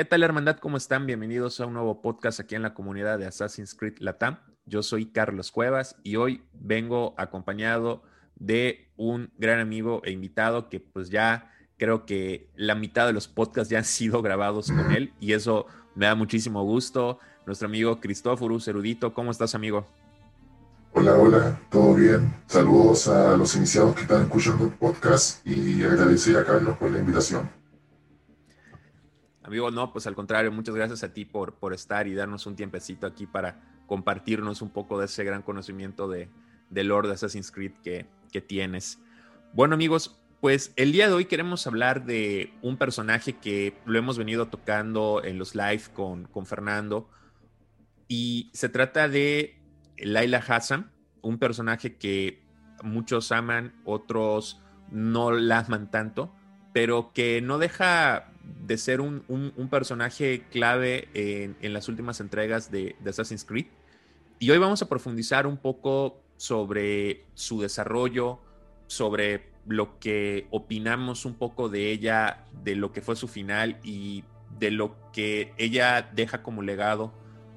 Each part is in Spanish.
¿Qué tal, hermandad? ¿Cómo están? Bienvenidos a un nuevo podcast aquí en la comunidad de Assassin's Creed Latam. Yo soy Carlos Cuevas y hoy vengo acompañado de un gran amigo e invitado que pues ya creo que la mitad de los podcasts ya han sido grabados con él y eso me da muchísimo gusto. Nuestro amigo Cristóforos Erudito, ¿cómo estás, amigo? Hola, hola, ¿todo bien? Saludos a los iniciados que están escuchando el podcast y agradecer a Carlos por la invitación. Amigo, no, pues al contrario, muchas gracias a ti por, por estar y darnos un tiempecito aquí para compartirnos un poco de ese gran conocimiento de, Lord de Assassin's Creed que, que tienes. Bueno, amigos, pues el día de hoy queremos hablar de un personaje que lo hemos venido tocando en los live con, con Fernando y se trata de Laila Hassan, un personaje que muchos aman, otros no la aman tanto, pero que no deja de ser un, personaje clave en, las últimas entregas de, Assassin's Creed. Y hoy vamos a profundizar un poco sobre su desarrollo, sobre lo que opinamos un poco de ella, de lo que fue su final y de lo que ella deja como legado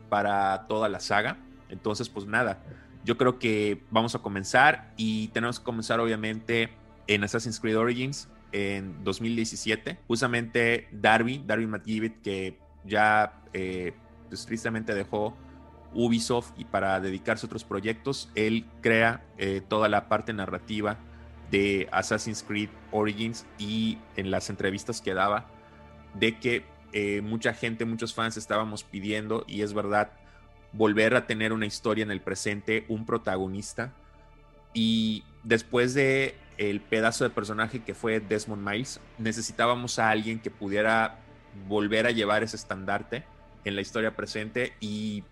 para toda la saga. Entonces, pues nada, yo creo que vamos a comenzar y tenemos que comenzar obviamente en Assassin's Creed Origins, en 2017. Justamente Darby, Darby McGibbet, que ya eh, pues, tristemente dejó Ubisoft y para dedicarse a otros proyectos, él crea eh, toda la parte narrativa de Assassin's Creed Origins y en las entrevistas que daba de que eh, mucha gente, muchos fans estábamos pidiendo y es verdad volver a tener una historia en el presente, un protagonista y después de el pedazo de personaje que fue Desmond Miles, necesitábamos a alguien que pudiera volver a llevar ese estandarte en la historia presente y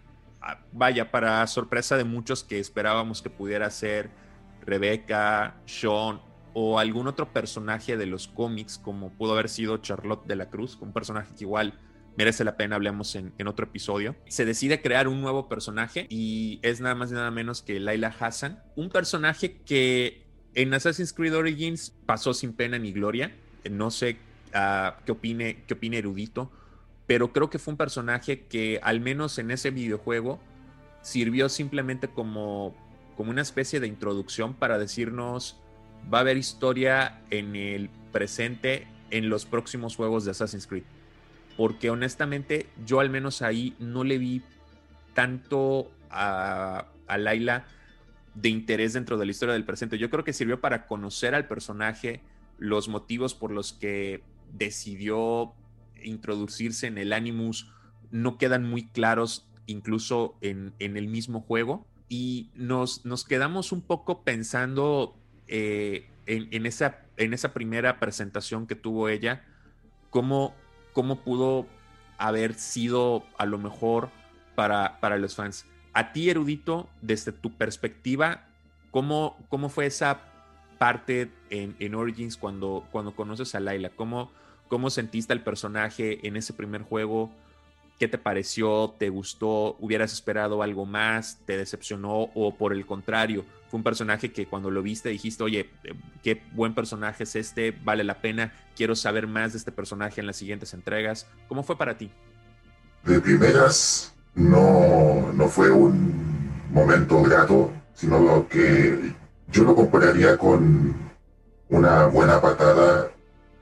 ah, vaya, para sorpresa de muchos que esperábamos que pudiera ser Rebecca, Sean o algún otro personaje de los cómics, como pudo haber sido Charlotte de la Cruz, un personaje que igual merece la pena, hablemos en, en, otro episodio. Se decide crear un nuevo personaje y es nada más y nada menos que Laila Hassan, un personaje que en Assassin's Creed Origins pasó sin pena ni gloria. No sé uh, qué, opine, qué opine Erudito, pero creo que fue un personaje que al menos en ese videojuego sirvió simplemente como, como una especie de introducción para decirnos va a haber historia en el presente en los próximos juegos de Assassin's Creed. Porque honestamente yo al menos ahí no le vi tanto a, a Laila de interés dentro de la historia del presente. Yo creo que sirvió para conocer al personaje, los motivos por los que decidió introducirse en el Animus no quedan muy claros incluso en, el mismo juego y nos, nos, quedamos un poco pensando eh, en, esa, en esa primera presentación que tuvo ella, cómo, cómo pudo haber sido a lo mejor para, para los fans a ti, erudito, desde tu perspectiva, ¿cómo, cómo fue esa parte en, Origins cuando, cuando conoces a Laila? ¿Cómo, ¿Cómo sentiste al personaje en ese primer juego? ¿Qué te pareció? ¿Te gustó? ¿Hubieras esperado algo más? ¿Te decepcionó? ¿O por el contrario, fue un personaje que cuando lo viste dijiste, oye, eh, qué buen personaje es este, vale la pena, quiero saber más de este personaje en las siguientes entregas? ¿Cómo fue para ti? De primeras, no, no fue un momento grato, sino que yo lo compararía con una buena patada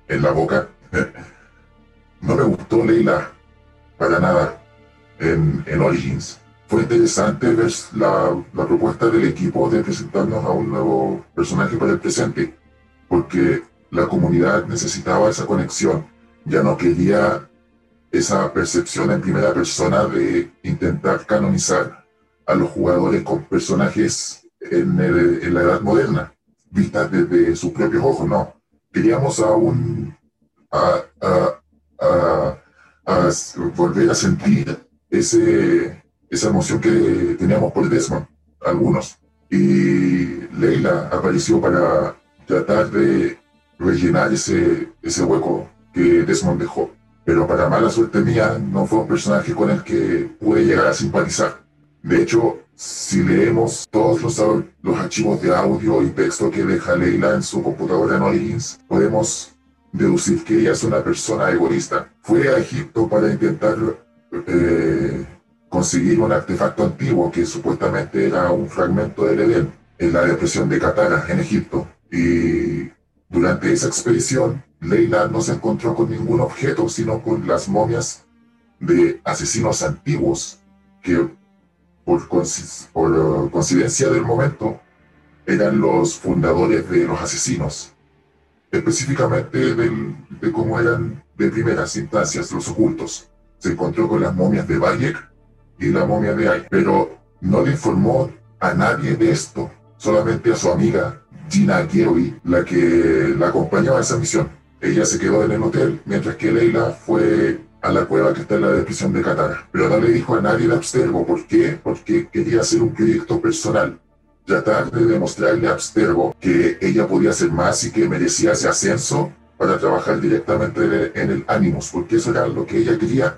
en la boca. no me gustó Leila para nada en, en Origins. Fue interesante ver la, la, propuesta del equipo de presentarnos a un nuevo personaje para el presente, porque la comunidad necesitaba esa conexión. Ya no quería esa percepción en primera persona de intentar canonizar a los jugadores con personajes en, la edad moderna, vistas desde sus propios ojos, no. Queríamos aún volver a sentir esa emoción que teníamos por Desmond, algunos. Y Leila apareció para tratar de rellenar ese, ese hueco que Desmond dejó pero para mala suerte mía no fue un personaje con el que pude llegar a simpatizar. De hecho, si leemos todos los, los archivos de audio y texto que deja Leila en su computadora en Origins, podemos deducir que ella es una persona egoísta. fue a Egipto para intentar eh, conseguir un artefacto antiguo que supuestamente era un fragmento del Edén en la depresión de Catara, en Egipto. Y durante esa expedición, Leila no se encontró con ningún objeto, sino con las momias de asesinos antiguos que por, por coincidencia del momento eran los fundadores de los asesinos, específicamente de cómo eran de primeras instancias los ocultos. Se encontró con las momias de Bayek y la momia de Ay, pero no le informó a nadie de esto, solamente a su amiga Gina Giovi, la que la acompañó a esa misión. Ella se quedó en el hotel, mientras que Leila fue a la cueva que está en la descripción de Katara. Pero no le dijo a nadie de Abstergo. ¿Por qué? Porque quería hacer un proyecto personal. Tratar de demostrarle a Abstergo que ella podía hacer más y que merecía ese ascenso para trabajar directamente en el Animus, porque eso era lo que ella quería.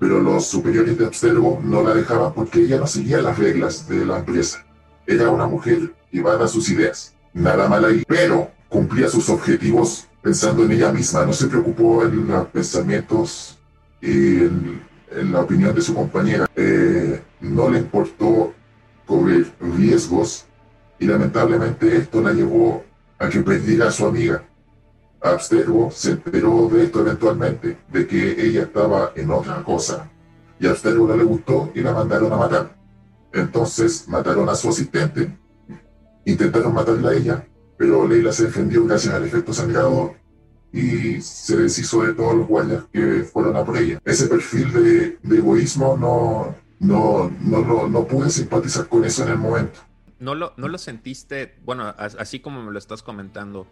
Pero los superiores de Abstergo no la dejaban porque ella no seguía las reglas de la empresa. Era una mujer llevada a sus ideas. Nada mal ahí, pero cumplía sus objetivos pensando en ella misma. No se preocupó en los pensamientos y en, la opinión de su compañera. Eh, no le importó cubrir riesgos y lamentablemente esto la llevó a que perdiera a su amiga. Abstergo se enteró de esto eventualmente, de que ella estaba en otra cosa. Y a Abstergo no le gustó y la mandaron a matar. Entonces mataron a su asistente. Intentaron matarla a ella, pero Leila se defendió gracias al efecto sangrador y se deshizo de todos los guardias que fueron a por ella. Ese perfil de, de egoísmo no, no, no, no, pude simpatizar con eso en el momento. ¿No lo, ¿No lo sentiste, bueno, así como me lo estás comentando,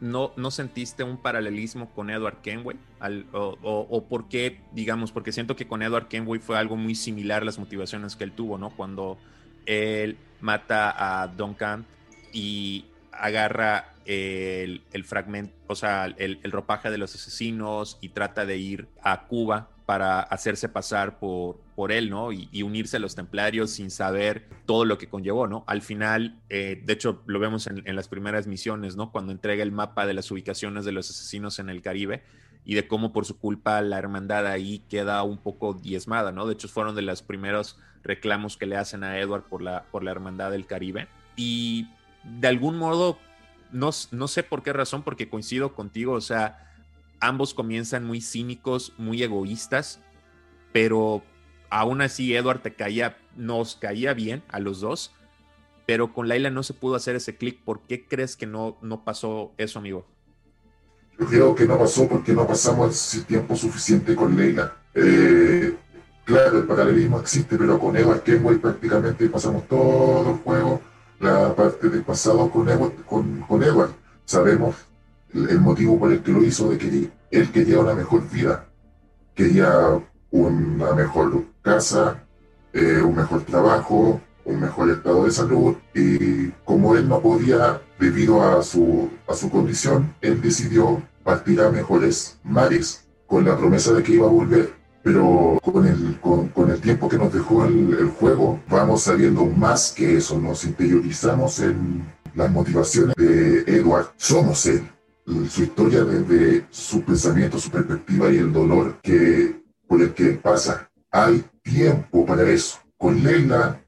no, no sentiste un paralelismo con Edward Kenway? o, o, por qué, digamos, porque siento que con Edward Kenway fue algo muy similar las motivaciones que él tuvo, ¿no? Cuando él mata a Duncan y agarra el, el fragmento, o sea, el, el, ropaje de los asesinos y trata de ir a Cuba para hacerse pasar por, por él, ¿no? Y, unirse a los templarios sin saber todo lo que conllevó, ¿no? Al final, eh, de hecho, lo vemos en, las primeras misiones, ¿no? Cuando entrega el mapa de las ubicaciones de los asesinos en el Caribe y de cómo por su culpa la hermandad ahí queda un poco diezmada, ¿no? De hecho, fueron de los primeros reclamos que le hacen a Edward por la, por la hermandad del Caribe. Y de algún modo, no, no sé por qué razón, porque coincido contigo, o sea, ambos comienzan muy cínicos, muy egoístas, pero aún así Edward te caía, nos caía bien a los dos, pero con Laila no se pudo hacer ese clic. ¿Por qué crees que no, no pasó eso, amigo? Yo creo que no pasó porque no pasamos el tiempo suficiente con Leila. Eh, claro, el paralelismo existe, pero con Edward Kenway prácticamente pasamos todo el juego, la parte del pasado con Edward. Con, Edward. Sabemos el motivo por el que lo hizo, de que él quería una mejor vida, quería una mejor casa, eh, un mejor trabajo, un mejor estado de salud y como él no podía debido a su, a su condición, él decidió partir a mejores mares con la promesa de que iba a volver. Pero con el, con, con el tiempo que nos dejó el, el juego, vamos sabiendo más que eso, nos interiorizamos en las motivaciones de Edward. Somos él su historia desde su pensamiento, su perspectiva y el dolor que, por el que pasa. Hay tiempo para eso. Con Leila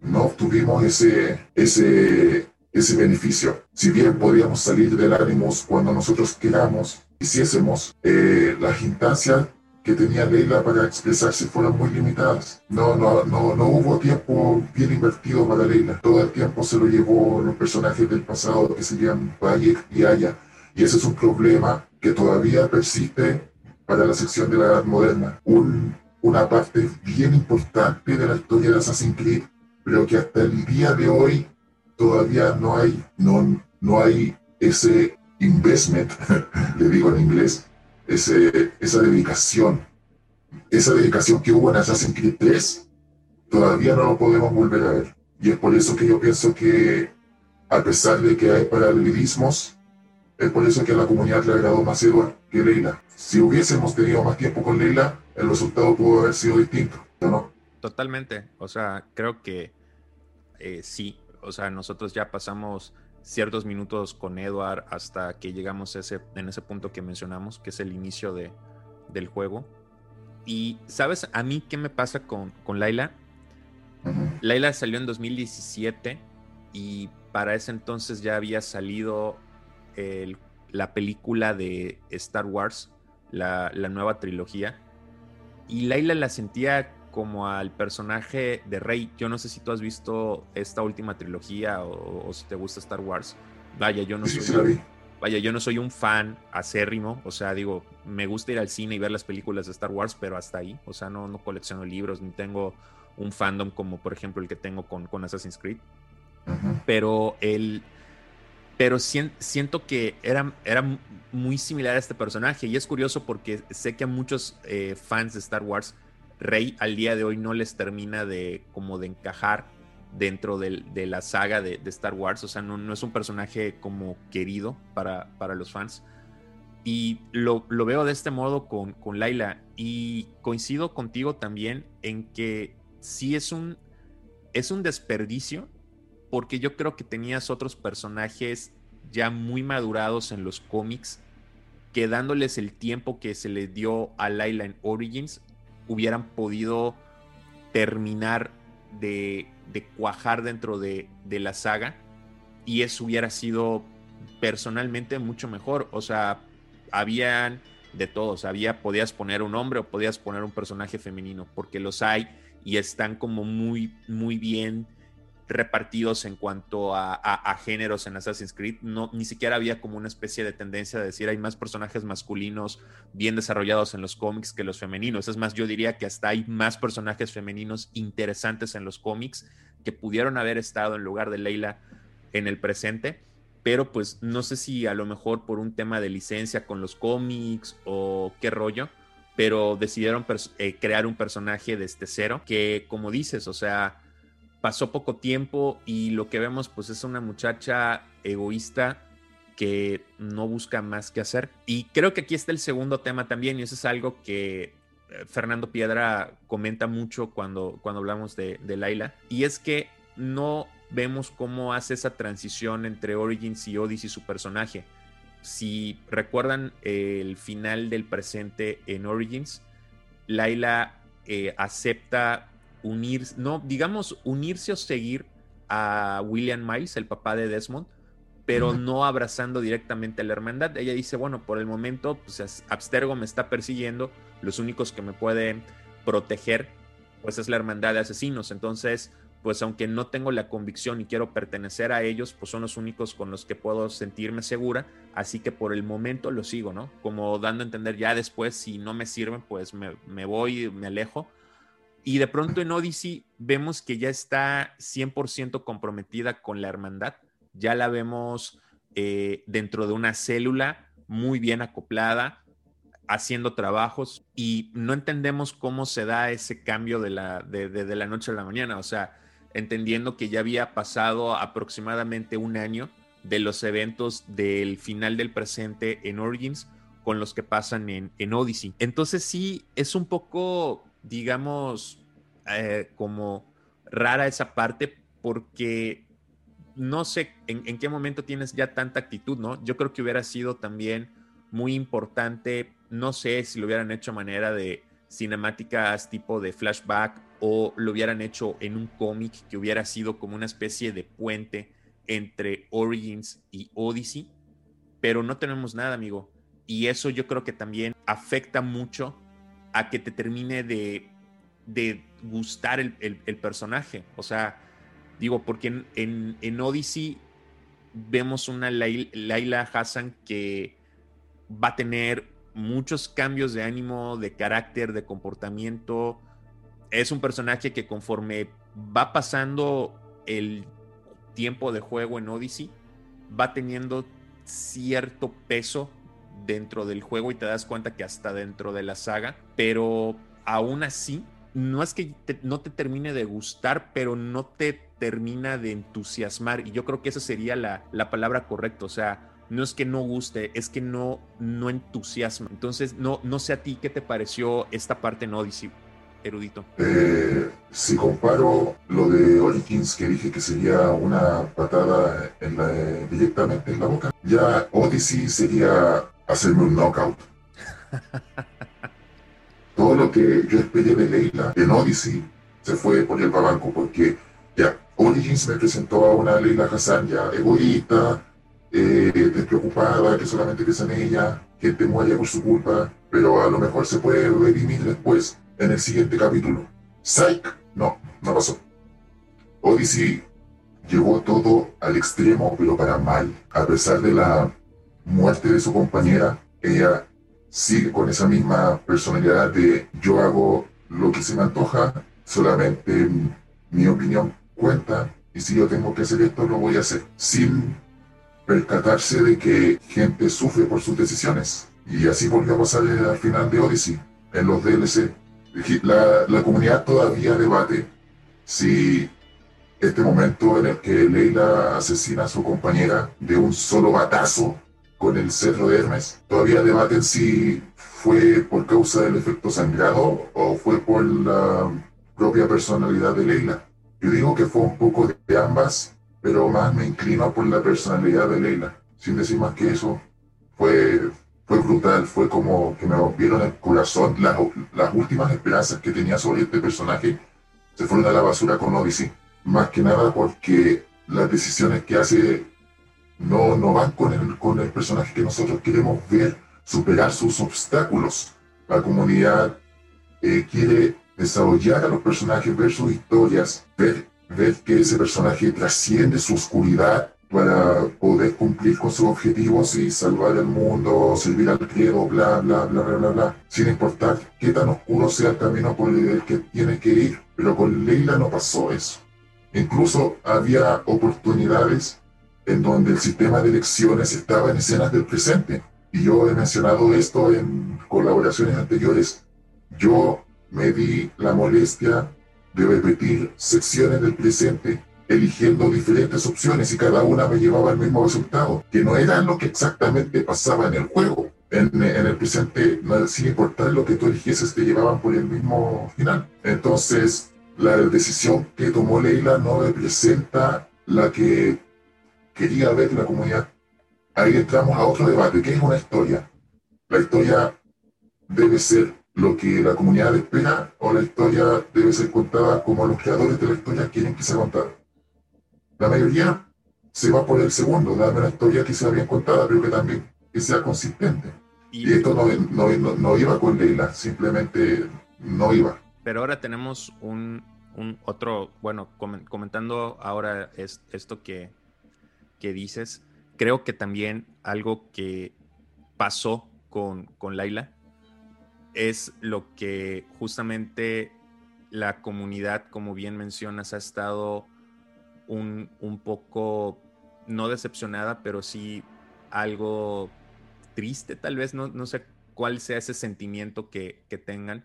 no obtuvimos ese, ese, ese beneficio. Si bien podíamos salir del ánimo cuando nosotros queramos, hiciésemos, eh, las instancias que tenía Leila para expresarse fueron muy limitadas. No, no, no, no hubo tiempo bien invertido para Leila. Todo el tiempo se lo llevó los personajes del pasado que serían Valle y Aya y ese es un problema que todavía persiste para la sección de la Edad Moderna. Un, una parte bien importante de la historia de Assassin's Creed, pero que hasta el día de hoy todavía no hay, no, no hay ese investment, le digo en inglés, ese, esa dedicación. Esa dedicación que hubo en Assassin's Creed 3, todavía no lo podemos volver a ver. Y es por eso que yo pienso que, a pesar de que hay paralelismos, es por eso que a la comunidad le agradó más Edward que Leila. Si hubiésemos tenido más tiempo con Leila, el resultado pudo haber sido distinto, ¿no? Totalmente. O sea, creo que eh, sí. O sea, nosotros ya pasamos ciertos minutos con Edward hasta que llegamos ese, en ese punto que mencionamos, que es el inicio de, del juego. Y, ¿sabes a mí qué me pasa con, con Laila? Laila salió en 2017 y para ese entonces ya había salido la película de Star Wars, la, nueva trilogía. Y Laila la sentía como al personaje de Rey. Yo no sé si tú has visto esta última trilogía o, si te gusta Star Wars. Vaya, yo no soy. Vaya, yo no soy un fan acérrimo, o sea, digo, me gusta ir al cine y ver las películas de Star Wars, pero hasta ahí, o sea, no, no colecciono libros, ni tengo un fandom como por ejemplo el que tengo con, con Assassin's Creed. Pero el. Pero siento que era, era muy similar a este personaje. Y es curioso porque sé que a muchos eh, fans de Star Wars, Rey al día de hoy no les termina de como de encajar dentro de, la saga de, Star Wars. O sea, no, es un personaje como querido para, para los fans. Y lo, lo, veo de este modo con, con Laila. Y coincido contigo también en que sí es un, es un desperdicio porque yo creo que tenías otros personajes ya muy madurados en los cómics que dándoles el tiempo que se le dio a Layla en Origins hubieran podido terminar de, cuajar dentro de, la saga y eso hubiera sido personalmente mucho mejor. O sea, habían de todos, había, podías poner un hombre o podías poner un personaje femenino, porque los hay y están como muy, muy bien repartidos en cuanto a, géneros en Assassin's Creed. No, ni siquiera había como una especie de tendencia de decir hay más personajes masculinos bien desarrollados en los cómics que los femeninos. Es más, yo diría que hasta hay más personajes femeninos interesantes en los cómics que pudieron haber estado en lugar de Leila en el presente. Pero pues no sé si a lo mejor por un tema de licencia con los cómics o qué rollo pero decidieron eh, crear un personaje desde cero que, como dices, o sea, pasó poco tiempo y lo que vemos pues es una muchacha egoísta que no busca más que hacer. Y creo que aquí está el segundo tema también y eso es algo que eh, Fernando Piedra comenta mucho cuando, cuando hablamos de, Laila y es que no vemos cómo hace esa transición entre Origins y Odyssey su personaje si recuerdan el final del presente en Origins, Laila eh, acepta unirse, no, digamos, unirse o seguir a William Miles, el papá de Desmond, pero no abrazando directamente a la hermandad. Ella dice, bueno, por el momento, pues Abstergo me está persiguiendo, los únicos que me pueden proteger, pues es la hermandad de asesinos. Entonces, pues aunque no tengo la convicción y quiero pertenecer a ellos, pues son los únicos con los que puedo sentirme segura, así que por el momento lo sigo, ¿no? Como dando a entender ya después, si no me sirven, pues me, voy, me alejo. Y de pronto en Odyssey vemos que ya está 100% comprometida con la hermandad, ya la vemos eh, dentro de una célula muy bien acoplada, haciendo trabajos y no entendemos cómo se da ese cambio de la, de la noche a la mañana. O sea, entendiendo que ya había pasado aproximadamente un año de los eventos del final del presente en Origins con los que pasan en, en Odyssey. Entonces sí, es un poco, digamos, eh, como rara esa parte porque no sé en, en, qué momento tienes ya tanta actitud, ¿no? Yo creo que hubiera sido también muy importante, no sé si lo hubieran hecho a manera de cinemáticas tipo de flashback o lo hubieran hecho en un cómic que hubiera sido como una especie de puente entre Origins y Odyssey, pero no tenemos nada, amigo. Y eso yo creo que también afecta mucho a que te termine de, gustar el, personaje. O sea, digo, porque en, en, Odyssey vemos una Laila Hassan que va a tener muchos cambios de ánimo, de carácter, de comportamiento, es un personaje que conforme va pasando el tiempo de juego en Odyssey, va teniendo cierto peso dentro del juego y te das cuenta que hasta dentro de la saga, pero aún así, no es que no te termine de gustar, pero no te termina de entusiasmar. Y yo creo que esa sería la, la palabra correcta. O sea, no es que no guste, es que no, no entusiasma. Entonces, no, no sé a ti qué te pareció esta parte en Odyssey erudito? Eh, si comparo lo de Origins, que dije que sería una patada directamente en la boca, ya Odyssey sería hacerme un knockout. todo lo que yo esperé de Leila en Odyssey se fue por el babanco, porque ya, Origins me presentó a una Leila Hassan ya egoísta, eh, despreocupada, que solamente piensa en ella, gente muere por su culpa, pero a lo mejor se puede redimir después, en el siguiente capítulo. Psych, no, no pasó. Odyssey llevó todo al extremo, pero para mal. A pesar de la muerte de su compañera, ella sigue con esa misma personalidad de yo hago lo que se me antoja, solamente mi opinión cuenta y si yo tengo que hacer esto lo voy a hacer, sin percatarse de que gente sufre por sus decisiones. Y así volvió a pasar al final de Odyssey, en los DLC. La, la comunidad todavía debate si este momento en el que Leila asesina a su compañera de un solo batazo con el cerro de Hermes, todavía debaten si fue por causa del efecto sangrado o fue por la propia personalidad de Leila. Yo digo que fue un poco de ambas, pero más me inclino por la personalidad de Leila. Sin decir más que eso, fue, fue brutal, fue como que me rompieron el corazón. Las, las últimas esperanzas que tenía sobre este personaje se fueron a la basura con Odyssey. Más que nada porque las decisiones que hace no, no van con el, con el personaje que nosotros queremos ver superar sus obstáculos. La comunidad eh, quiere desarrollar a los personajes, ver sus historias, ver, ver que ese personaje trasciende su oscuridad para poder cumplir con sus objetivos y salvar el mundo, servir al credo, bla, bla, bla, bla, bla, bla, sin importar qué tan oscuro sea el camino por el que tiene que ir. Pero con Leila no pasó eso. Incluso había oportunidades en donde el sistema de elecciones estaba en escenas del presente. Y yo he mencionado esto en colaboraciones anteriores. Yo me di la molestia de repetir secciones del presente eligiendo diferentes opciones y cada una me llevaba al mismo resultado, que no era lo que exactamente pasaba en el juego. En, el presente, sin importar lo que tú eligieses, te llevaban por el mismo final. Entonces, la decisión que tomó Leila no representa la que quería ver la comunidad. Ahí entramos a otro debate, ¿qué es una historia? La historia debe ser lo que la comunidad espera o la historia debe ser contada como los creadores de la historia quieren que sea contada. La mayoría se va por el segundo, darme una historia que sea bien contada, pero que también que sea consistente. Y, esto no, no, iba con Leila, simplemente no iba. Pero ahora tenemos un, otro, bueno, comentando ahora es, esto que, que dices, creo que también algo que pasó con, con Laila es lo que justamente la comunidad, como bien mencionas, ha estado un, poco, no decepcionada, pero sí algo triste, tal vez, no, no sé cuál sea ese sentimiento que, tengan,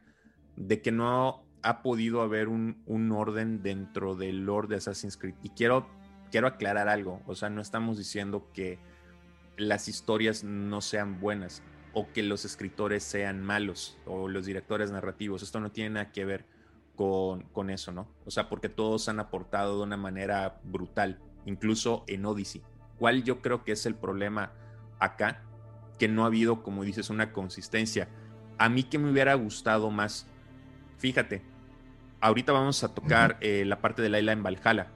de que no ha podido haber un, un, orden dentro del lore de Assassin's Creed. Y quiero, quiero aclarar algo, o sea, no estamos diciendo que las historias no sean buenas o que los escritores sean malos o los directores narrativos. Esto no tiene nada que ver con, con, eso, ¿no? O sea, porque todos han aportado de una manera brutal, incluso en Odyssey. ¿Cuál yo creo que es el problema acá? Que no ha habido, como dices, una consistencia. A mí que me hubiera gustado más, fíjate, ahorita vamos a tocar eh, la parte de Laila en Valhalla,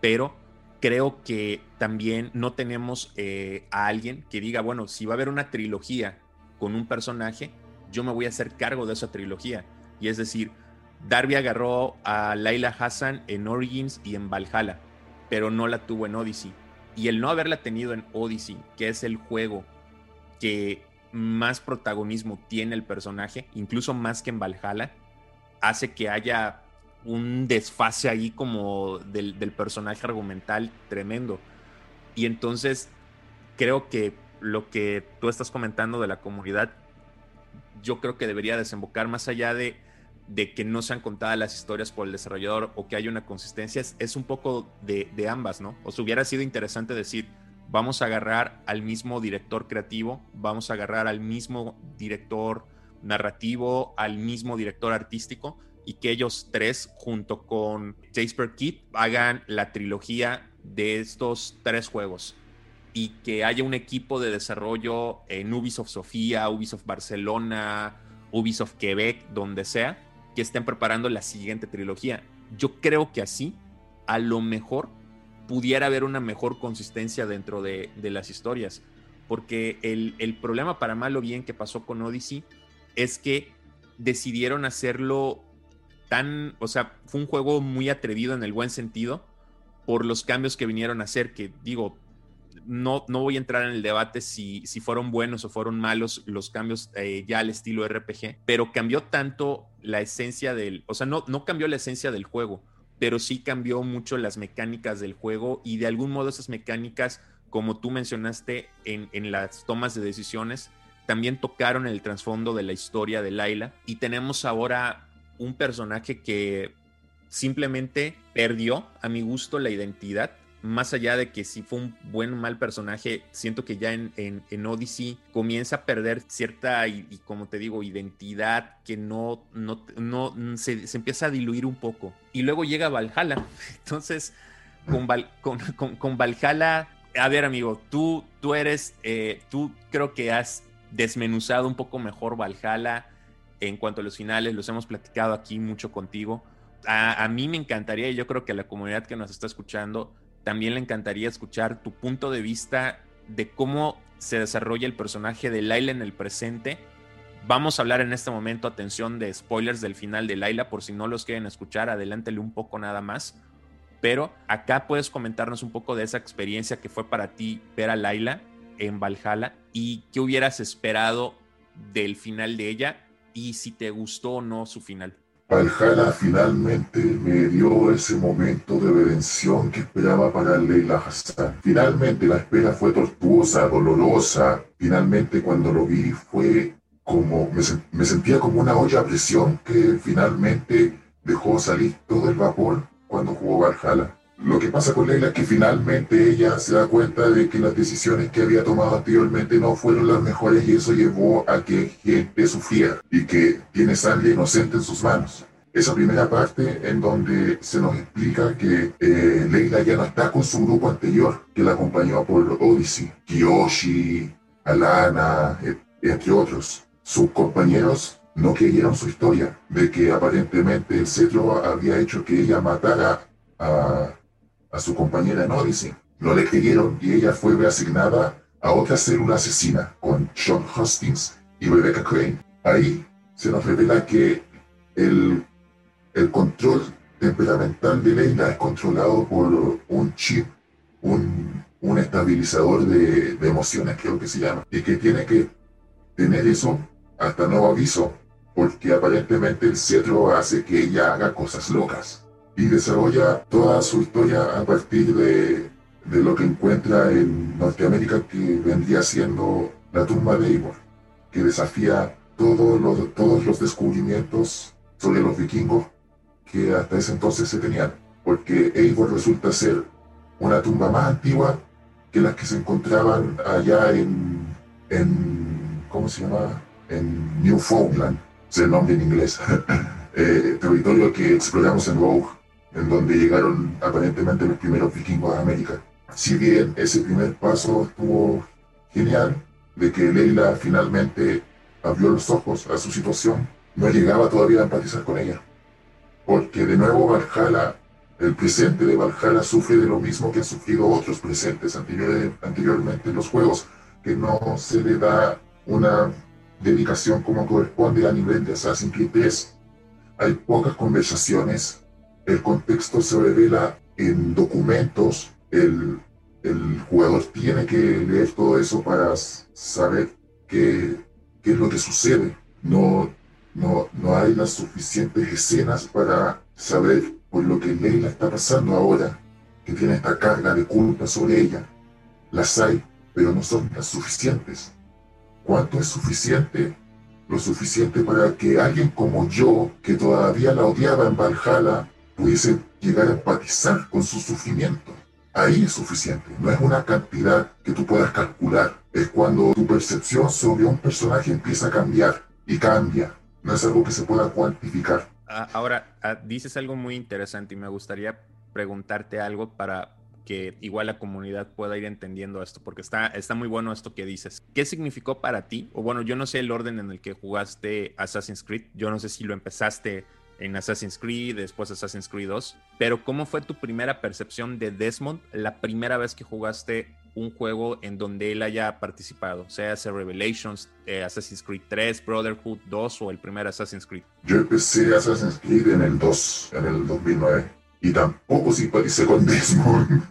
pero creo que también no tenemos eh, a alguien que diga, bueno, si va a haber una trilogía con un personaje, yo me voy a hacer cargo de esa trilogía. Y es decir, Darby agarró a Laila Hassan en Origins y en Valhalla, pero no la tuvo en Odyssey. Y el no haberla tenido en Odyssey, que es el juego que más protagonismo tiene el personaje, incluso más que en Valhalla, hace que haya un desfase ahí como del, personaje argumental tremendo. Y entonces creo que lo que tú estás comentando de la comunidad, yo creo que debería desembocar más allá de, de que no sean contadas las historias por el desarrollador o que haya una consistencia, es, un poco de, ambas, ¿no? O sea, hubiera sido interesante decir, vamos a agarrar al mismo director creativo, vamos a agarrar al mismo director narrativo, al mismo director artístico y que ellos tres, junto con Jasper Kidd, hagan la trilogía de estos tres juegos y que haya un equipo de desarrollo en Ubisoft Sofía, Ubisoft Barcelona Ubisoft Quebec, donde sea, que estén preparando la siguiente trilogía. Yo creo que así, a lo mejor, pudiera haber una mejor consistencia dentro de, las historias. Porque el, el, problema para mal o bien que pasó con Odyssey es que decidieron hacerlo tan, o sea, fue un juego muy atrevido en el buen sentido por los cambios que vinieron a hacer, que digo, no, no voy a entrar en el debate si, si fueron buenos o fueron malos los cambios eh, ya al estilo RPG, pero cambió tanto la esencia del, o sea, no, no cambió la esencia del juego, pero sí cambió mucho las mecánicas del juego y de algún modo esas mecánicas, como tú mencionaste en, en las tomas de decisiones, también tocaron el trasfondo de la historia de Laila. Y tenemos ahora un personaje que simplemente perdió a mi gusto la identidad más allá de que si fue un buen o mal personaje, siento que ya en, en, Odyssey comienza a perder cierta, y, como te digo, identidad que no, no, no se, empieza a diluir un poco. Y luego llega Valhalla. Entonces, con, con, con, Valhalla, a ver, amigo, tú, tú eres, eh, tú creo que has desmenuzado un poco mejor Valhalla en cuanto a los finales, los hemos platicado aquí mucho contigo. A, mí me encantaría, y yo creo que a la comunidad que nos está escuchando, también le encantaría escuchar tu punto de vista de cómo se desarrolla el personaje de Laila en el presente. Vamos a hablar en este momento, atención, de spoilers del final de Laila, por si no los quieren escuchar, adelántele un poco nada más. Pero acá puedes comentarnos un poco de esa experiencia que fue para ti ver a Laila en Valhalla y qué hubieras esperado del final de ella y si te gustó o no su final. Valhalla finalmente me dio ese momento de redención que esperaba para Leila Hassan. Finalmente la espera fue tortuosa, dolorosa. Finalmente cuando lo vi fue como, me, sentía como una olla a presión que finalmente dejó salir todo el vapor cuando jugó Valhalla. Lo que pasa con Leila es que finalmente ella se da cuenta de que las decisiones que había tomado anteriormente no fueron las mejores y eso llevó a que gente sufriera y que tiene sangre inocente en sus manos. Esa primera parte en donde se nos explica que eh, Leila ya no está con su grupo anterior que la acompañó por Odyssey, Kiyoshi, Alana, entre otros. Sus compañeros no creyeron su historia de que aparentemente el cetro había hecho que ella matara a a su compañera Odyssey. No le creyeron y ella fue reasignada a otra célula asesina con Sean Hustings y Rebecca Crane. Ahí se nos revela que el, el control temperamental de Leila es controlado por un chip, un, un estabilizador de, de, emociones, creo que se llama, y que tiene que tener eso hasta nuevo aviso, porque aparentemente el cetro hace que ella haga cosas locas y desarrolla toda su historia a partir de, de lo que encuentra en Norteamérica que vendría siendo la tumba de Eivor, que desafía todos los, todos los descubrimientos sobre los vikingos que hasta ese entonces se tenían, porque Eivor resulta ser una tumba más antigua que las que se encontraban allá en, en ¿cómo se llama? En Newfoundland, es el nombre en inglés, eh, territorio que exploramos en Rogue en donde llegaron aparentemente los primeros vikingos a América. Si bien ese primer paso estuvo genial, de que Leila finalmente abrió los ojos a su situación, no llegaba todavía a empatizar con ella. Porque de nuevo Valhalla, el presente de Valhalla sufre de lo mismo que han sufrido otros presentes anteriormente en los juegos, que no se le da una dedicación como corresponde a nivel de Assassin's Creed 3. Hay pocas conversaciones el contexto se revela en documentos, el, jugador tiene que leer todo eso para saber qué, qué es lo que sucede. No, no, no hay las suficientes escenas para saber por lo que Leila está pasando ahora, que tiene esta carga de culpa sobre ella. Las hay, pero no son las suficientes. ¿Cuánto es suficiente? Lo suficiente para que alguien como yo, que todavía la odiaba en Valhalla, pudiese llegar a empatizar con su sufrimiento. Ahí es suficiente, no es una cantidad que tú puedas calcular, es cuando tu percepción sobre un personaje empieza a cambiar y cambia, no es algo que se pueda cuantificar. Ah, ahora, ah, dices algo muy interesante y me gustaría preguntarte algo para que igual la comunidad pueda ir entendiendo esto, porque está, está muy bueno esto que dices. ¿Qué significó para ti? O bueno, yo no sé el orden en el que jugaste Assassin's Creed, yo no sé si lo empezaste en Assassin's Creed, después Assassin's Creed 2, pero ¿cómo fue tu primera percepción de Desmond la primera vez que jugaste un juego en donde él haya participado, sea ese Revelations, eh, Assassin's Creed 3, Brotherhood 2 o el primer Assassin's Creed? Yo empecé Assassin's Creed en el 2, en el 2009, y tampoco simpaticé con Desmond.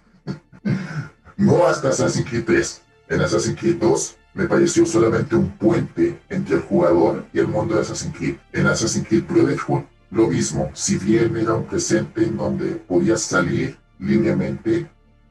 no hasta Assassin's Creed 3. En Assassin's Creed 2 me pareció solamente un puente entre el jugador y el mundo de Assassin's Creed. En Assassin's Creed Brotherhood lo mismo, si bien era un presente en donde podías salir libremente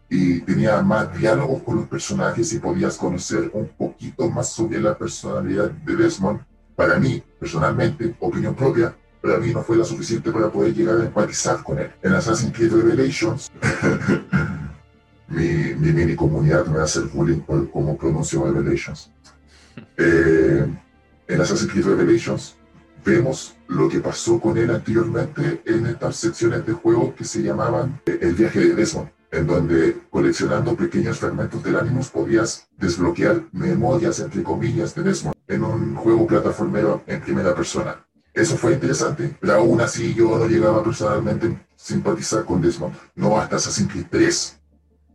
y tenía más diálogos con los personajes y podías conocer un poquito más sobre la personalidad de Desmond, para mí, personalmente, opinión propia, para mí no fue la suficiente para poder llegar a empatizar con él. En Assassin's Creed Revelations, mi, mi, mini comunidad me hace el bullying por cómo pronuncio Revelations. Eh, en Assassin's Creed Revelations, vemos lo que pasó con él anteriormente en estas secciones de juego que se llamaban eh, El viaje de Desmond, en donde coleccionando pequeños fragmentos del ánimo podías desbloquear memorias, entre comillas, de Desmond en un juego plataformero en primera persona. Eso fue interesante, pero aún así yo no llegaba personalmente a simpatizar con Desmond, no hasta Assassin's Creed 3,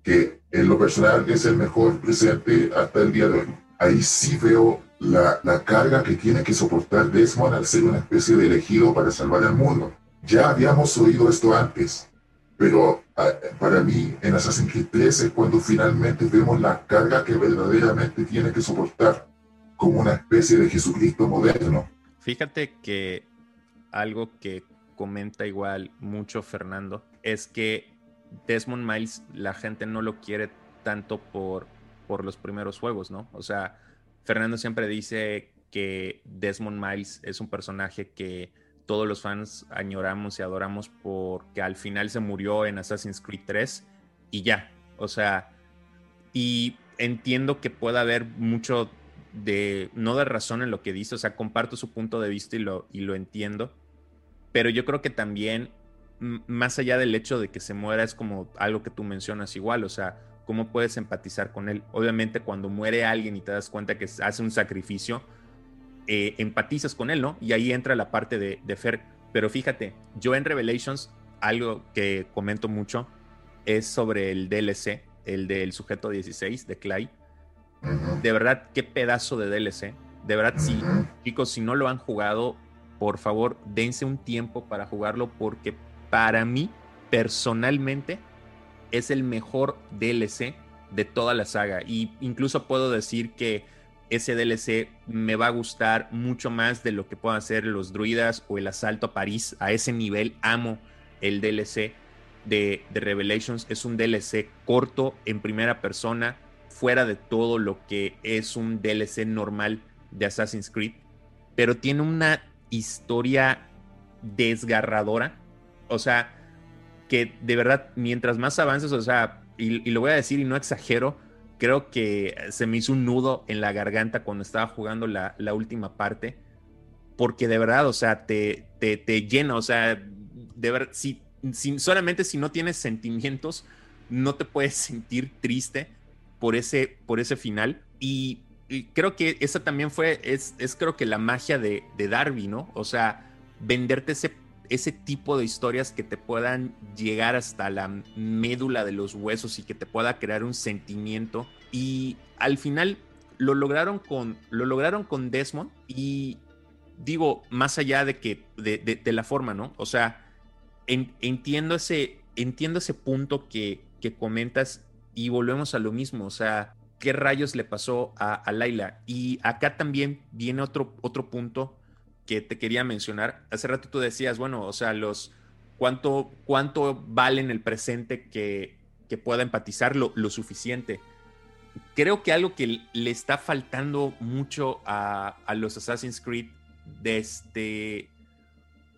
que en lo personal es el mejor presente hasta el día de hoy. Ahí sí veo la, la, carga que tiene que soportar Desmond al ser una especie de elegido para salvar al mundo. Ya habíamos oído esto antes, pero ah, para mí en Assassin's Creed 3 es cuando finalmente vemos la carga que verdaderamente tiene que soportar como una especie de Jesucristo moderno. Fíjate que algo que comenta igual mucho Fernando es que Desmond Miles la gente no lo quiere tanto por, por los primeros juegos, ¿no? O sea, Fernando siempre dice que Desmond Miles es un personaje que todos los fans añoramos y adoramos porque al final se murió en Assassin's Creed 3 y ya. O sea, y entiendo que pueda haber mucho de, no de razón en lo que dice, o sea, comparto su punto de vista y lo, y lo entiendo, pero yo creo que también, más allá del hecho de que se muera, es como algo que tú mencionas igual, o sea, cómo puedes empatizar con él. Obviamente cuando muere alguien y te das cuenta que hace un sacrificio, eh, empatizas con él, ¿no? Y ahí entra la parte de, de, Fer. Pero fíjate, yo en Revelations, algo que comento mucho es sobre el DLC, el del sujeto 16 de Clay. De verdad, qué pedazo de DLC. De verdad, sí, chicos, si no lo han jugado, por favor, dense un tiempo para jugarlo porque para mí, personalmente, es el mejor DLC de toda la saga. Y incluso puedo decir que ese DLC me va a gustar mucho más de lo que puedan hacer los druidas o el asalto a París. A ese nivel amo el DLC de, de Revelations. Es un DLC corto, en primera persona, fuera de todo lo que es un DLC normal de Assassin's Creed. Pero tiene una historia desgarradora. O sea, que de verdad, mientras más avances, o sea, y, lo voy a decir y no exagero, creo que se me hizo un nudo en la garganta cuando estaba jugando la, última parte, porque de verdad, o sea, te, te, llena, o sea, de verdad, si, solamente si no tienes sentimientos, no te puedes sentir triste por ese, por ese final. Y, creo que esa también fue, es, es creo que la magia de, de Darby, ¿no? O sea, venderte ese ese tipo de historias que te puedan llegar hasta la médula de los huesos y que te pueda crear un sentimiento. Y al final lo lograron con, lo lograron con Desmond y digo, más allá de que, de, la forma, ¿no? O sea, entiendo, ese, entiendo ese punto que, que comentas y volvemos a lo mismo, o sea, ¿qué rayos le pasó a, a Laila? Y acá también viene otro, otro punto que te quería mencionar. Hace rato tú decías, bueno, o sea, los cuánto, cuánto vale en el presente que, que pueda empatizar lo, suficiente. Creo que algo que le está faltando mucho a, los Assassin's Creed desde,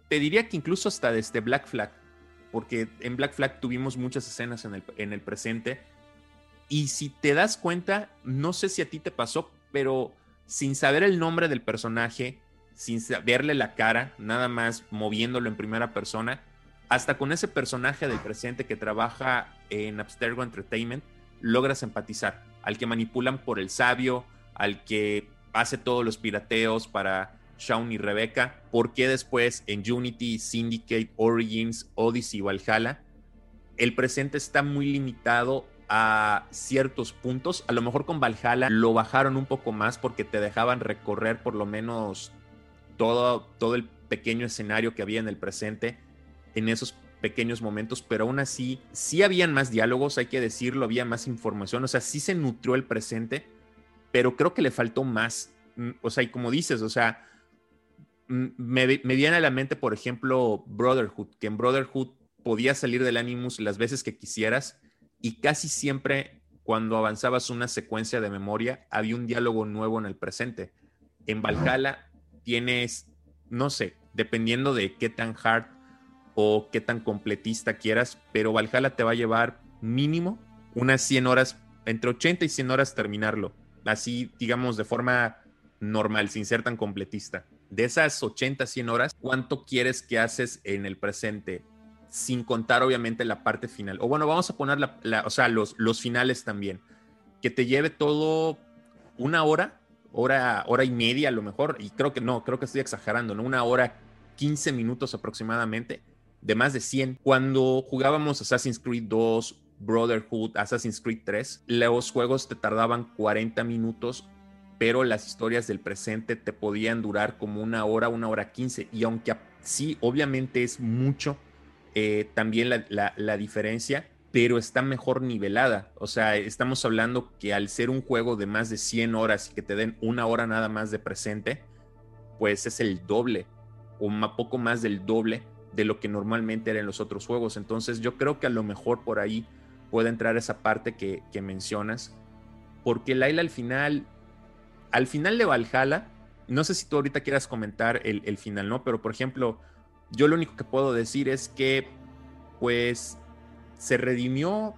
te diría que incluso hasta desde Black Flag, porque en Black Flag tuvimos muchas escenas en el, en el presente. Y si te das cuenta, no sé si a ti te pasó, pero sin saber el nombre del personaje, sin verle la cara, nada más moviéndolo en primera persona, hasta con ese personaje del presente que trabaja en Abstergo Entertainment, logras empatizar. Al que manipulan por el sabio, al que hace todos los pirateos para Shaun y Rebecca, ¿por qué después en Unity, Syndicate, Origins, Odyssey y Valhalla el presente está muy limitado a ciertos puntos? A lo mejor con Valhalla lo bajaron un poco más porque te dejaban recorrer por lo menos todo, todo el pequeño escenario que había en el presente en esos pequeños momentos, pero aún así sí habían más diálogos, hay que decirlo, había más información, o sea, sí se nutrió el presente, pero creo que le faltó más. Mm, o sea, y como dices, o sea, mm, me, viene a la mente, por ejemplo, Brotherhood, que en Brotherhood podías salir del Animus las veces que quisieras y casi siempre cuando avanzabas una secuencia de memoria había un diálogo nuevo en el presente. En Valhalla tienes, no sé, dependiendo de qué tan hard o qué tan completista quieras, pero Valhalla te va a llevar mínimo unas 100 horas, entre 80 y 100 horas terminarlo así digamos de forma normal, sin ser tan completista. De esas 80, 100 horas, ¿cuánto quieres que haces en el presente? Sin contar obviamente la parte final. O bueno, vamos a poner la, o sea, los, los finales también. Que te lleve todo una hora, hora, hora y media a lo mejor, y creo que no, creo que estoy exagerando, ¿no? Una hora, 15 minutos aproximadamente, de más de 100. Cuando jugábamos Assassin's Creed 2, Brotherhood, Assassin's Creed 3, los juegos te tardaban 40 minutos, pero las historias del presente te podían durar como una hora, una hora 15. Y aunque sí, obviamente es mucho eh, también la, diferencia, pero está mejor nivelada. O sea, estamos hablando que al ser un juego de más de 100 horas y que te den una hora nada más de presente, pues es el doble o poco más del doble de lo que normalmente era en los otros juegos. Entonces yo creo que a lo mejor por ahí puede entrar esa parte que, mencionas, porque Laila al final, al final de Valhalla, no sé si tú ahorita quieras comentar el, final, ¿no? Pero por ejemplo, yo lo único que puedo decir es que, pues, se redimió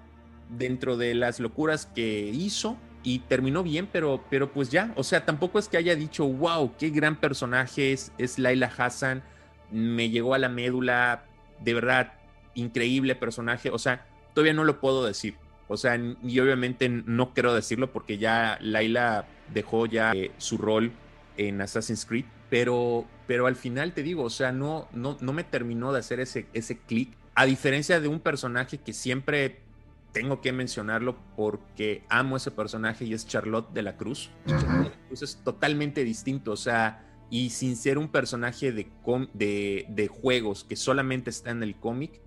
dentro de las locuras que hizo y terminó bien, pero, pero pues ya, o sea, tampoco es que haya dicho, wow, qué gran personaje es, es Laila Hassan, me llegó a la médula, de verdad, increíble personaje, o sea, todavía no lo puedo decir. O sea, y obviamente no quiero decirlo porque ya Laila dejó ya eh, su rol en Assassin's Creed, pero, pero al final te digo, o sea, no, no, no me terminó de hacer ese, ese clic, a diferencia de un personaje que siempre tengo que mencionarlo porque amo ese personaje y es Charlotte de la Cruz. Charlotte Cruz es totalmente distinto, o sea, y sin ser un personaje de, de, de juegos que solamente está en el cómic,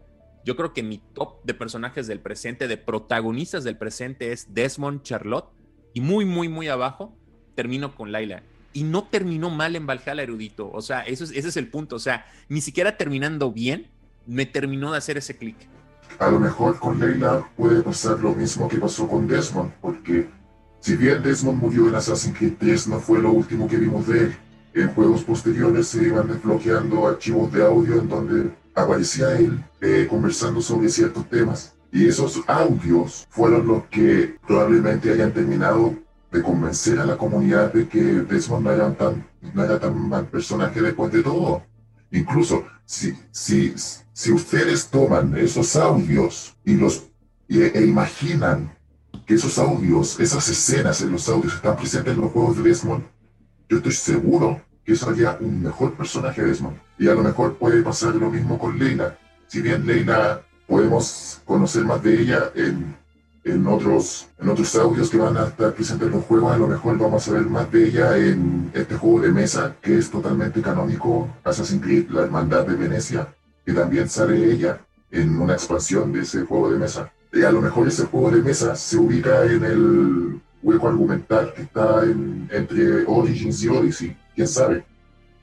yo creo que mi top de personajes del presente, de protagonistas del presente es Desmond Charlotte. Y muy, muy, muy abajo termino con Laila. Y no terminó mal en Valhalla Erudito. O sea, eso es, ese es el punto. O sea, ni siquiera terminando bien, me terminó de hacer ese clic. A lo mejor con Leila puede pasar lo mismo que pasó con Desmond, porque si bien Desmond murió en Assassin's Creed 3, no fue lo último que vimos de él. En juegos posteriores se iban desbloqueando archivos de audio en donde aparecía él eh, conversando sobre ciertos temas. Y esos audios fueron los que probablemente hayan terminado de convencer a la comunidad de que Desmond no era tan, no era tan mal personaje después de todo. Incluso si, si, si ustedes toman esos audios y los e imaginan que esos audios, esas escenas en los audios están presentes en los juegos de Desmond, yo estoy seguro que eso haría un mejor personaje de Desmond. Y a lo mejor puede pasar lo mismo con Leila. Si bien Leila podemos conocer más de ella en, en, otros, en otros audios que van a estar presentes en los juegos, a lo mejor vamos a ver más de ella en este juego de mesa que es totalmente canónico, Assassin's Creed, La Hermandad de Venecia, que también sale ella en una expansión de ese juego de mesa. Y a lo mejor ese juego de mesa se ubica en el hueco argumental que está entre Origins y Odyssey quién sabe.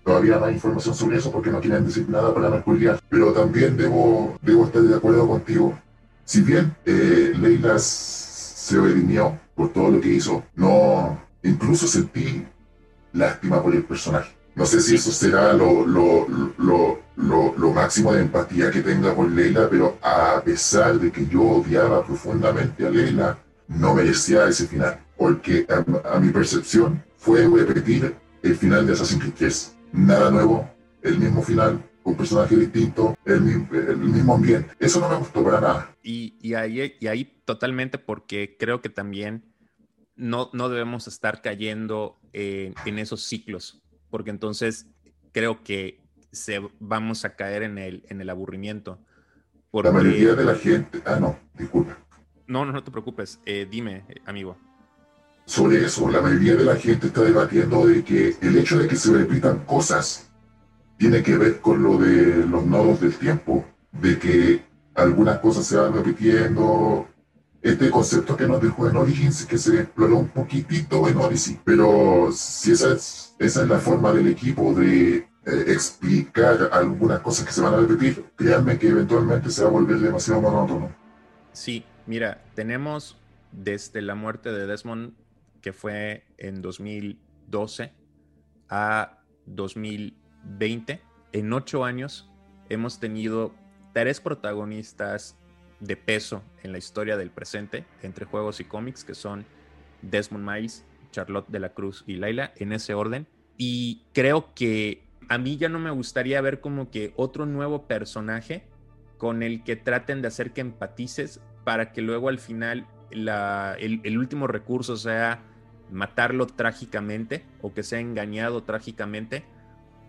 Todavía no hay información sobre eso porque no quieren decir nada para no. Pero también debo, debo estar de acuerdo contigo. Si bien eh, Leila se redimió por todo lo que hizo, no, incluso sentí lástima por el personaje. No sé si eso será lo, lo, lo, lo, máximo de empatía que tenga por Leila, pero a pesar de que yo odiaba profundamente a Leila, no merecía ese final, porque a, a mi percepción fue repetir el final de Assassin's Creed 3. Nada nuevo, el mismo final, un personaje distinto, el, mismo ambiente. Eso no me gustó para nada. Y, y, ahí, y ahí totalmente porque creo que también no, no debemos estar cayendo en esos ciclos, porque entonces creo que se, vamos a caer en el, en el aburrimiento. La mayoría de la gente... Ah, no, disculpa. No, no, no te preocupes. Eh, dime, amigo. Sobre eso, la mayoría de la gente está debatiendo de que el hecho de que se repitan cosas tiene que ver con lo de los nodos del tiempo, de que algunas cosas se van repitiendo. Este concepto que nos dejó en Origins, que se exploró un poquitito en Odyssey, pero si esa es, esa es la forma del equipo de eh, explicar algunas cosas que se van a repetir, créanme que eventualmente se va a volver demasiado monótono. Sí, mira, tenemos desde la muerte de Desmond, que fue en 2012, a 2000 20, en ocho años, hemos tenido tres protagonistas de peso en la historia del presente entre juegos y cómics, que son Desmond Miles, Charlotte de la Cruz y Laila, en ese orden. Y creo que a mí ya no me gustaría ver como que otro nuevo personaje con el que traten de hacer que empatices para que luego al final el último recurso sea matarlo trágicamente o que sea engañado trágicamente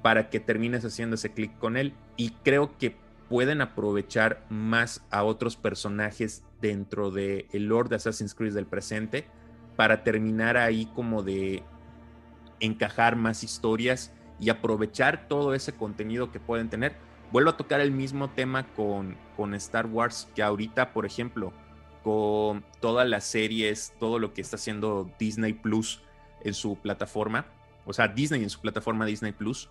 para que termines haciendo ese clic con él. Y creo que pueden aprovechar más a otros personajes dentro del el lore de Assassin's Creed del presente para terminar ahí como de encajar más historias y aprovechar todo ese contenido que pueden tener. Vuelvo a tocar el mismo tema con, con Star Wars, que ahorita, por ejemplo, con todas las series, todo lo que está haciendo Disney Plus en su plataforma, o sea, Disney en su plataforma Disney Plus,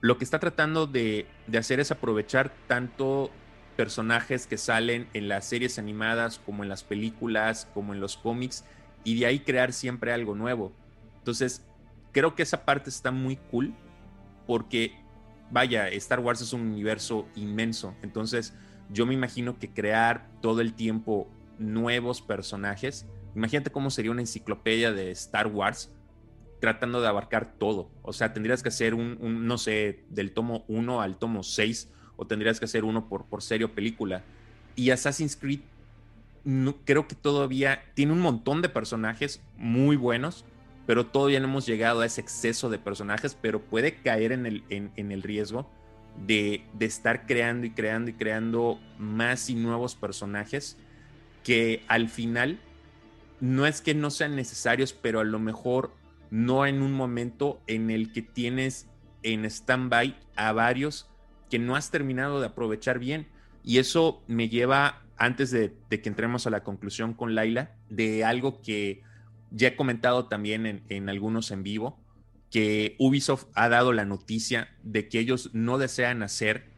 lo que está tratando de, hacer es aprovechar tanto personajes que salen en las series animadas como en las películas, como en los cómics, y de ahí crear siempre algo nuevo. Entonces, creo que esa parte está muy cool porque, vaya, Star Wars es un universo inmenso. Entonces, yo me imagino que crear todo el tiempo nuevos personajes, imagínate cómo sería una enciclopedia de Star Wars tratando de abarcar todo. O sea, tendrías que hacer un, no sé, del tomo 1 al tomo 6, o tendrías que hacer uno por, por serie o película. Y Assassin's Creed creo que todavía tiene un montón de personajes muy buenos, pero todavía no hemos llegado a ese exceso de personajes, pero puede caer en el, en, el riesgo de, de, estar creando y creando y creando más y nuevos personajes que al final no es que no sean necesarios, pero a lo mejor no en un momento en el que tienes en stand-by a varios que no has terminado de aprovechar bien. Y eso me lleva, antes de, que entremos a la conclusión con Laila, de algo que ya he comentado también en, algunos en vivo, que Ubisoft ha dado la noticia de que ellos no desean hacer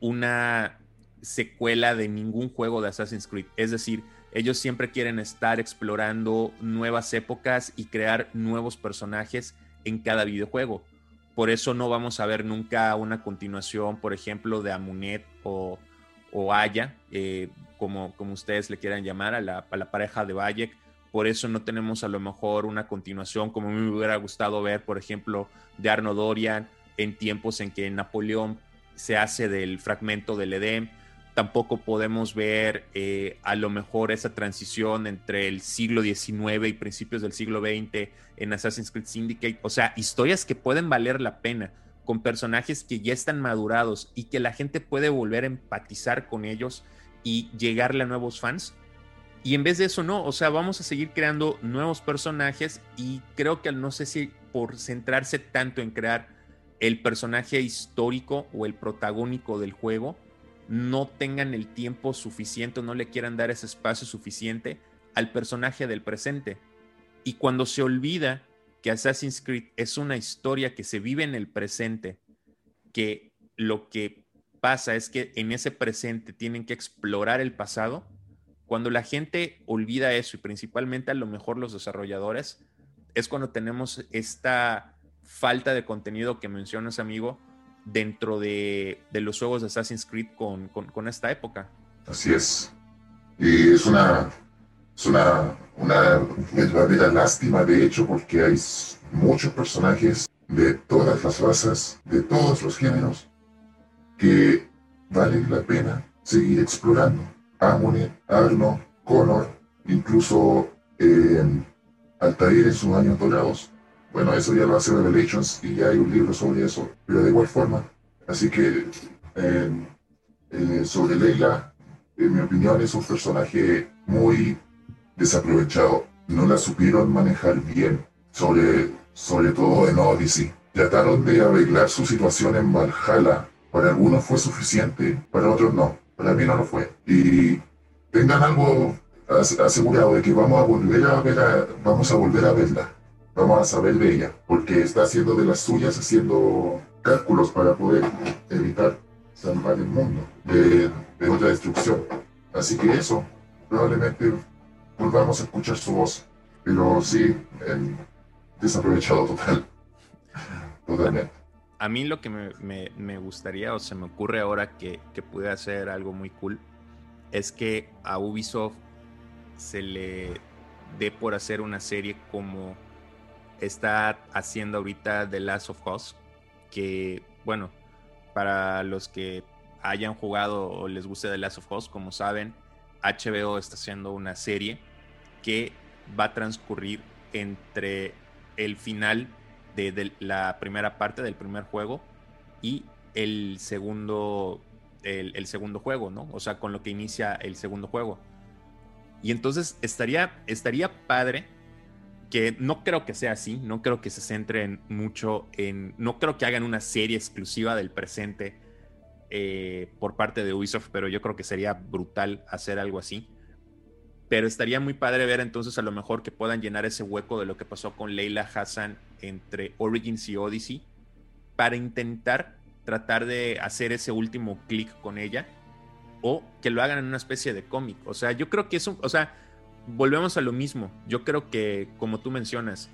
una secuela de ningún juego de Assassin's Creed. Es decir, ellos siempre quieren estar explorando nuevas épocas y crear nuevos personajes en cada videojuego. Por eso no vamos a ver nunca una continuación, por ejemplo, de Amunet o, o Aya, eh, como, como ustedes le quieran llamar, a la, pareja de Bayek. Por eso no tenemos a lo mejor una continuación como me hubiera gustado ver, por ejemplo, de Arno Dorian en tiempos en que Napoleón se hace del fragmento del Edén tampoco podemos ver eh, a lo mejor esa transición entre el siglo XIX y principios del siglo XX en Assassin's Creed Syndicate. O sea, historias que pueden valer la pena, con personajes que ya están madurados y que la gente puede volver a empatizar con ellos y llegarle a nuevos fans. Y en vez de eso, no, o sea, vamos a seguir creando nuevos personajes y creo que no sé si por centrarse tanto en crear el personaje histórico o el protagónico del juego, no tengan el tiempo suficiente, no le quieran dar ese espacio suficiente al personaje del presente. Y cuando se olvida que Assassin's Creed es una historia que se vive en el presente, que lo que pasa es que en ese presente tienen que explorar el pasado, cuando la gente olvida eso y principalmente a lo mejor los desarrolladores, es cuando tenemos esta falta de contenido que mencionas, amigo, dentro de, los juegos de Assassin's Creed con, esta época. Así es. Y es una, es una, una verdadera lástima, de hecho, porque hay muchos personajes de todas las razas, de todos los géneros, que vale la pena seguir explorando. Amone, Arno, Connor, incluso eh, Altair en sus años dorados. Bueno, eso ya lo hace Revelations y ya hay un libro sobre eso, pero de igual forma. Así que eh, eh, sobre Leila, en mi opinión es un personaje muy desaprovechado. No la supieron manejar bien, sobre, sobre todo en Odyssey. Trataron de arreglar su situación en Valhalla. Para algunos fue suficiente, para otros no. Para mí no lo fue. Y tengan algo asegurado de que vamos a volver a ver a, vamos a volver a verla. Vamos a saber de ella, porque está haciendo de las suyas, haciendo cálculos para poder evitar salvar el mundo de, de otra destrucción. Así que eso, probablemente volvamos a escuchar su voz. Pero sí, desaprovechado total. Totalmente. A mí lo que me, me, gustaría o se me ocurre ahora que, que puede hacer algo muy cool es que a Ubisoft se le dé por hacer una serie como está haciendo ahorita The Last of Us, que bueno, para los que hayan jugado o les guste The Last of Us, como saben, HBO está haciendo una serie que va a transcurrir entre el final de, la primera parte del primer juego y el segundo, el, segundo juego, ¿no? O sea, con lo que inicia el segundo juego. Y entonces estaría, estaría padre que no creo que sea así, no creo que se centren mucho en, no creo que hagan una serie exclusiva del presente eh, por parte de Ubisoft, pero yo creo que sería brutal hacer algo así. Pero estaría muy padre ver entonces a lo mejor que puedan llenar ese hueco de lo que pasó con Leila Hassan entre Origins y Odyssey para intentar tratar de hacer ese último clic con ella o que lo hagan en una especie de cómic. O sea, yo creo que es un, o sea, volvemos a lo mismo. Yo creo que, como tú mencionas,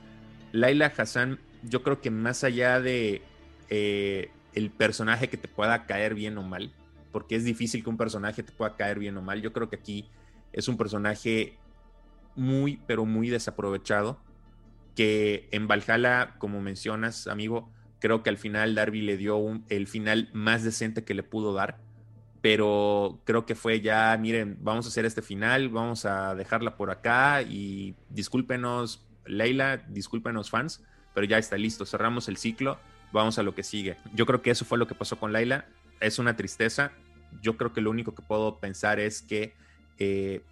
Laila Hassan, yo creo que más allá de eh, el personaje que te pueda caer bien o mal, porque es difícil que un personaje te pueda caer bien o mal, yo creo que aquí es un personaje muy, pero muy desaprovechado. Que en Valhalla, como mencionas, amigo, creo que al final Darby le dio el final más decente que le pudo dar. Pero creo que fue ya, miren, vamos a hacer este final, vamos a dejarla por acá y discúlpenos, Leila, discúlpenos fans, pero ya está listo, cerramos el ciclo, vamos a lo que sigue. Yo creo que eso fue lo que pasó con Leila, es una tristeza. Yo creo que lo único que puedo pensar es que eh,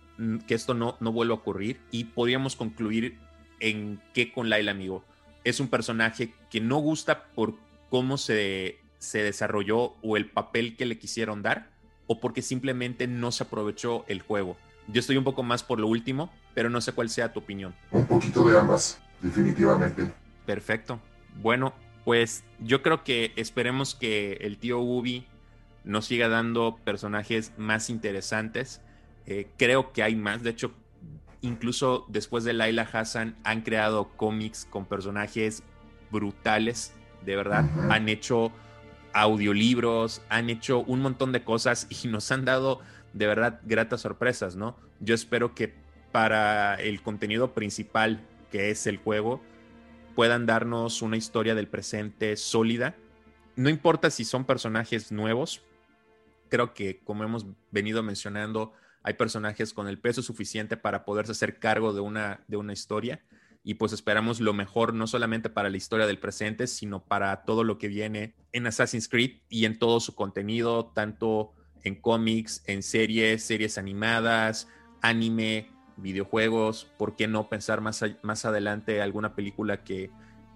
que esto no, no vuelva a ocurrir y podríamos concluir en que con Laila, amigo, es un personaje que no gusta por cómo se, se desarrolló o el papel que le quisieron dar o porque simplemente no se aprovechó el juego. Yo estoy un poco más por lo último, pero no sé cuál sea tu opinión. Un poquito de ambas, definitivamente. Perfecto. Bueno, pues yo creo que esperemos que el tío Ubi nos siga dando personajes más interesantes eh, creo que hay más. De hecho, incluso después de Laila Hassan han creado cómics con personajes brutales, de verdad. Han hecho audiolibros, han hecho un montón de cosas y nos han dado de verdad gratas sorpresas, ¿no? Yo espero que para el contenido principal, que es el juego, puedan darnos una historia del presente sólida. No importa si son personajes nuevos, creo que como hemos venido mencionando, hay personajes con el peso suficiente para poderse hacer cargo de una, de una historia y pues esperamos lo mejor no solamente para la historia del presente, sino para todo lo que viene en Assassin's Creed y en todo su contenido, tanto en cómics, en series, series animadas, anime, videojuegos, ¿por qué no pensar más, más adelante alguna película que,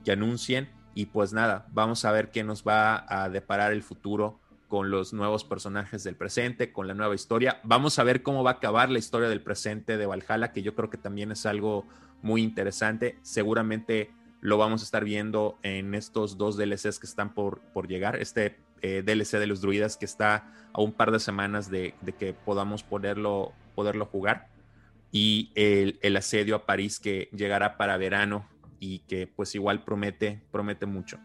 que anuncien? Y pues nada, vamos a ver qué nos va a deparar el futuro con los nuevos personajes del presente, con la nueva historia. Vamos a ver cómo va a acabar la historia del presente de Valhalla, que yo creo que también es algo muy interesante. Seguramente lo vamos a estar viendo en estos dos DLCs que están por, por llegar. Este eh, DLC de los druidas que está a un par de semanas de, que podamos poderlo, poderlo jugar. Y el, el, asedio a París que llegará para verano y que pues igual promete, promete mucho.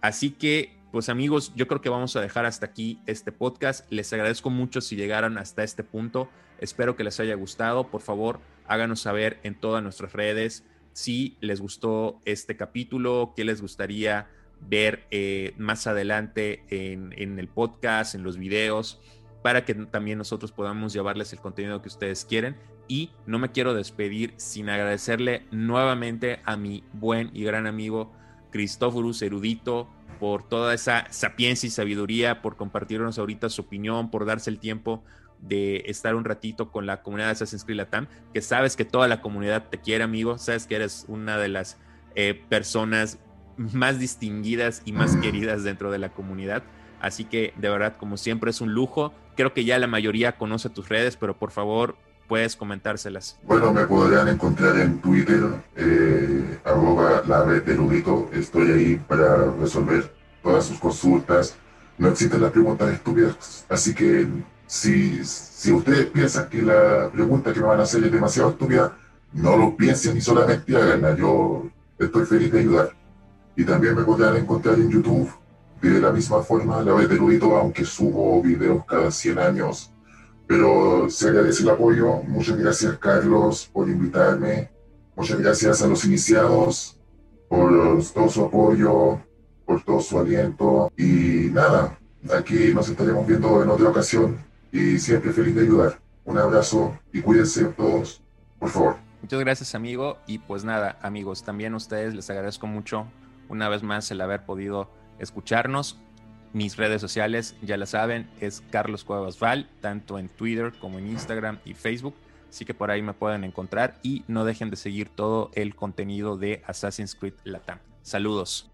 Así que pues amigos, yo creo que vamos a dejar hasta aquí este podcast. Les agradezco mucho si llegaron hasta este punto. Espero que les haya gustado. Por favor, háganos saber en todas nuestras redes si les gustó este capítulo, qué les gustaría ver eh, más adelante en, en, el podcast, en los videos, para que también nosotros podamos llevarles el contenido que ustedes quieren. Y no me quiero despedir sin agradecerle nuevamente a mi buen y gran amigo Cristóforos Erudito por toda esa sapiencia y sabiduría, por compartirnos ahorita su opinión, por darse el tiempo de estar un ratito con la comunidad de Assassin's Creed Latam, que sabes que toda la comunidad te quiere, amigo, sabes que eres una de las eh, personas más distinguidas y más queridas dentro de la comunidad. Así que de verdad, como siempre, es un lujo. Creo que ya la mayoría conoce tus redes, pero por favor, puedes comentárselas. Bueno, me podrían encontrar en Twitter, eh, arroba la red de Ludito. Estoy ahí para resolver todas sus consultas. No existen las preguntas estúpidas, así que si, si ustedes piensan que la pregunta que me van a hacer es demasiado estúpida, no lo piensen y solamente háganla. Yo estoy feliz de ayudar. Y también me podrán encontrar en YouTube de la misma forma, la vez de Ludito, aunque subo videos cada 100 años. Pero se agradece el apoyo. Muchas gracias, Carlos, por invitarme. Muchas gracias a los iniciados por todo su apoyo, por todo su aliento. Y nada, aquí nos estaremos viendo en otra ocasión y siempre feliz de ayudar. Un abrazo y cuídense todos, por favor. Muchas gracias, amigo. Y pues nada, amigos, también a ustedes les agradezco mucho una vez más el haber podido escucharnos. Mis redes sociales, ya la saben, es Carlos Cuevas Val, tanto en Twitter como en Instagram y Facebook. Así que por ahí me pueden encontrar y no dejen de seguir todo el contenido de Assassin's Creed Latam. Saludos.